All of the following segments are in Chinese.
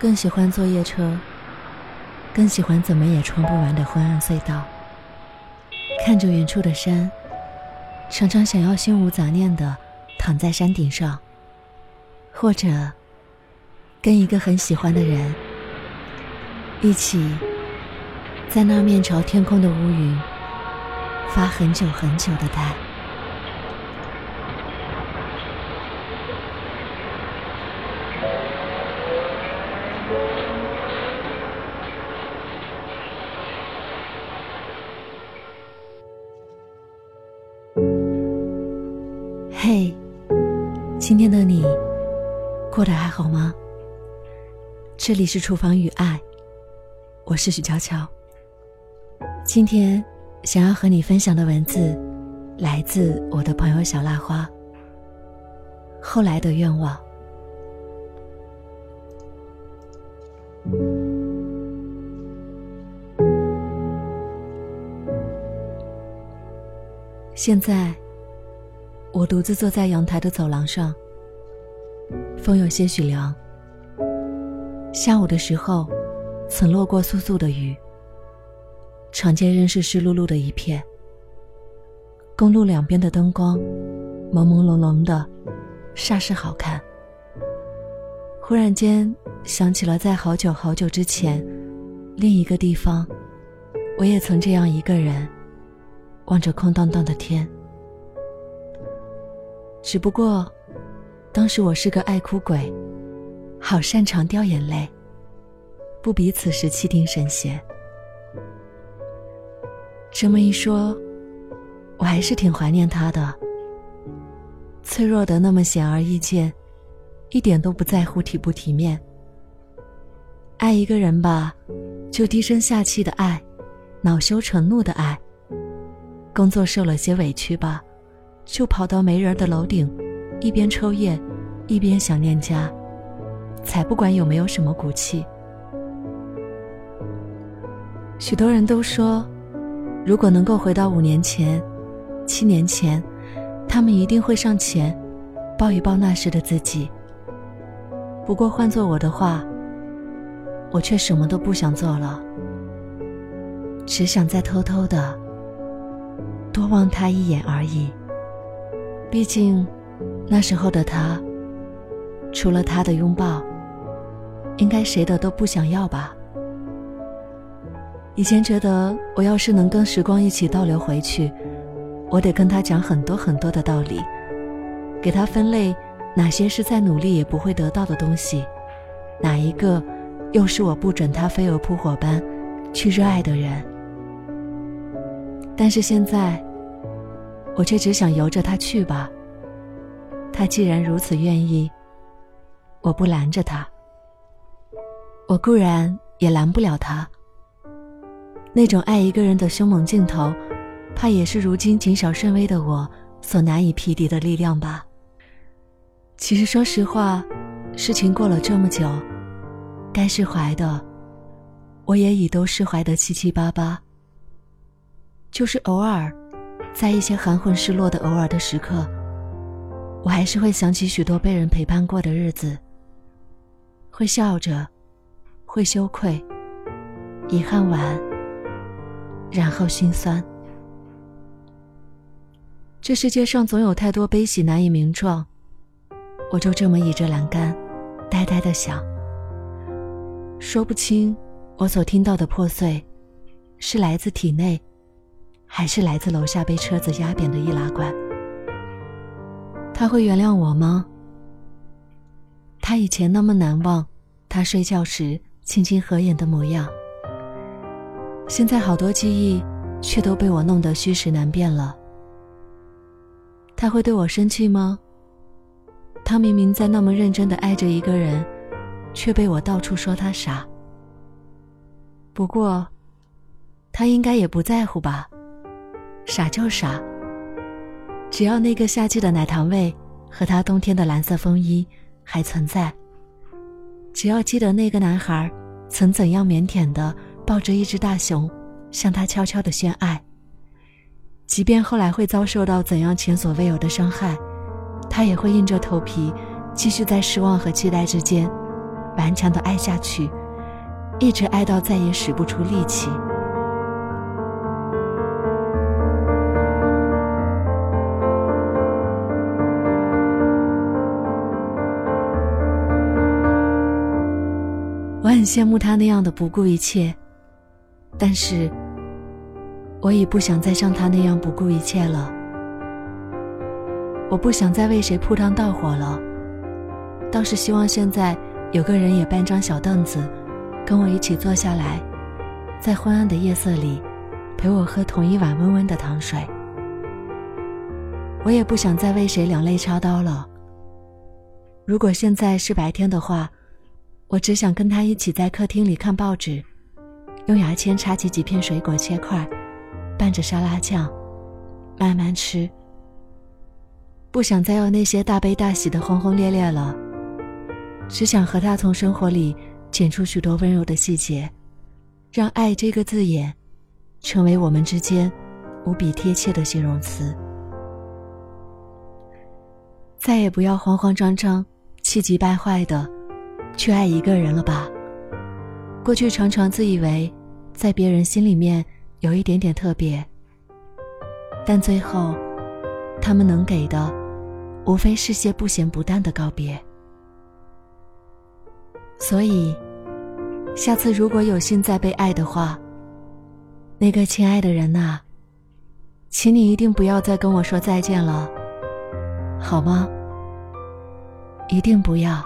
更喜欢坐夜车，更喜欢怎么也穿不完的昏暗隧道。看着远处的山，常常想要心无杂念的躺在山顶上，或者跟一个很喜欢的人一起在那面朝天空的乌云发很久很久的呆。嘿，今天的你过得还好吗？这里是厨房与爱，我是许悄悄。今天想要和你分享的文字，来自我的朋友小蜡花。后来的愿望。现在，我独自坐在阳台的走廊上，风有些许凉。下午的时候，曾落过簌簌的雨，长街仍是湿漉漉的一片。公路两边的灯光，朦朦胧胧的，煞是好看。忽然间想起了在好久好久之前，另一个地方，我也曾这样一个人。望着空荡荡的天，只不过，当时我是个爱哭鬼，好擅长掉眼泪，不比此时气定神闲。这么一说，我还是挺怀念他的，脆弱的那么显而易见，一点都不在乎体不体面。爱一个人吧，就低声下气的爱，恼羞成怒的爱。工作受了些委屈吧，就跑到没人的楼顶，一边抽烟，一边想念家，才不管有没有什么骨气。许多人都说，如果能够回到五年前、七年前，他们一定会上前，抱一抱那时的自己。不过换做我的话，我却什么都不想做了，只想再偷偷的。多望他一眼而已。毕竟，那时候的他，除了他的拥抱，应该谁的都不想要吧。以前觉得，我要是能跟时光一起倒流回去，我得跟他讲很多很多的道理，给他分类哪些是再努力也不会得到的东西，哪一个又是我不准他飞蛾扑火般去热爱的人。但是现在。我却只想由着他去吧。他既然如此愿意，我不拦着他。我固然也拦不了他。那种爱一个人的凶猛劲头，怕也是如今谨小慎微的我所难以匹敌的力量吧。其实说实话，事情过了这么久，该释怀的，我也已都释怀得七七八八。就是偶尔。在一些含混失落的偶尔的时刻，我还是会想起许多被人陪伴过的日子，会笑着，会羞愧，遗憾完，然后心酸。这世界上总有太多悲喜难以名状，我就这么倚着栏杆，呆呆的想，说不清我所听到的破碎，是来自体内。还是来自楼下被车子压扁的易拉罐。他会原谅我吗？他以前那么难忘，他睡觉时轻轻合眼的模样。现在好多记忆却都被我弄得虚实难辨了。他会对我生气吗？他明明在那么认真的爱着一个人，却被我到处说他傻。不过，他应该也不在乎吧。傻就傻。只要那个夏季的奶糖味和他冬天的蓝色风衣还存在，只要记得那个男孩曾怎样腼腆的抱着一只大熊，向他悄悄的宣爱。即便后来会遭受到怎样前所未有的伤害，他也会硬着头皮，继续在失望和期待之间，顽强的爱下去，一直爱到再也使不出力气。羡慕他那样的不顾一切，但是我已不想再像他那样不顾一切了。我不想再为谁铺汤蹈火了，倒是希望现在有个人也搬张小凳子，跟我一起坐下来，在昏暗的夜色里，陪我喝同一碗温温的糖水。我也不想再为谁两肋插刀了。如果现在是白天的话，我只想跟他一起在客厅里看报纸，用牙签插起几片水果切块，拌着沙拉酱，慢慢吃。不想再要那些大悲大喜的轰轰烈烈了，只想和他从生活里剪出许多温柔的细节，让“爱”这个字眼，成为我们之间无比贴切的形容词。再也不要慌慌张张、气急败坏的去爱一个人了吧。过去常常自以为在别人心里面有一点点特别，但最后。他们能给的，无非是些不咸不淡的告别。所以，下次如果有幸再被爱的话，那个亲爱的人呐，请你一定不要再跟我说再见了，好吗？一定不要。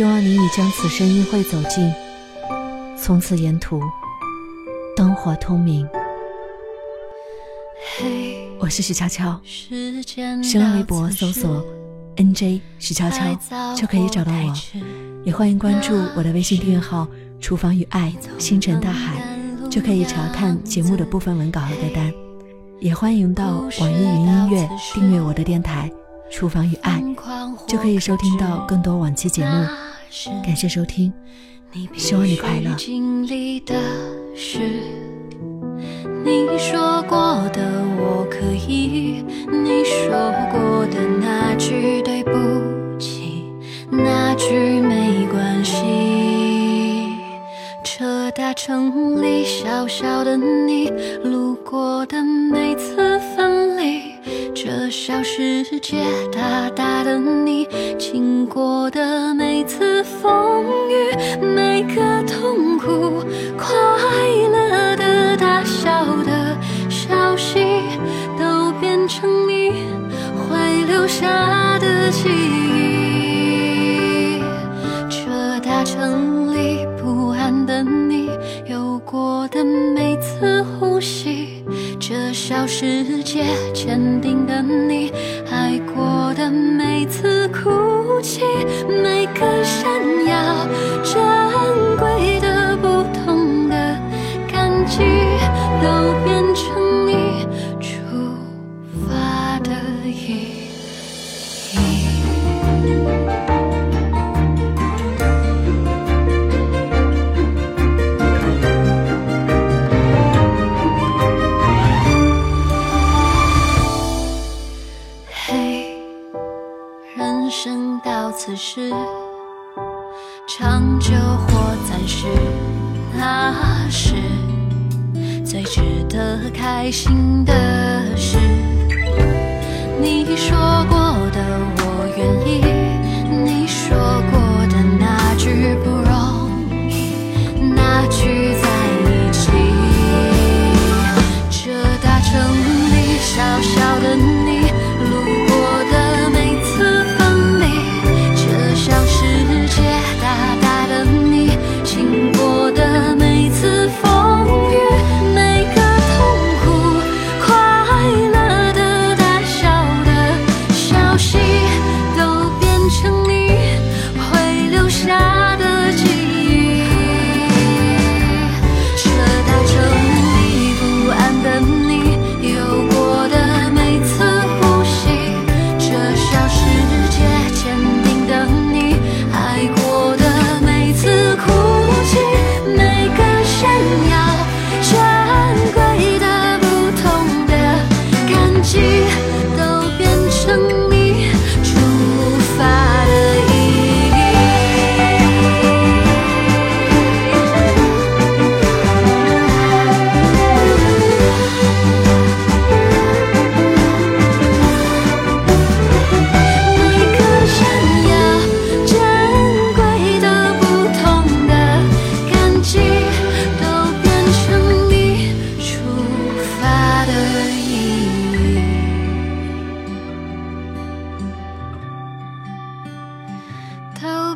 希望你已将此生一会走尽，从此沿途灯火通明。我是许悄悄，新浪微博搜索 “nj 许悄悄”就可以找到我，也欢迎关注我的微信订阅号“厨房与爱星辰大海”，就可以查看节目的部分文稿和歌单。也欢迎到网易云音乐订阅我的电台“厨房与爱”，就可以收听到更多往期节目。感谢收听，希望你快乐。你说过的我可以，你说过的那句对不起，那句没关系。这大城里小小的你，路过的每次分离。这小世界，大大的你，经过的每次风雨，每个痛苦、快乐的、大笑的消息，都变成你会留下的记忆。这大城都变成你出发的意义。此时，长久或暂时，那是最值得开心的事。你说过的，我愿意；你说过的那句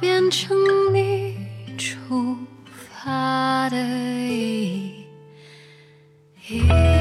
变成你出发的意义。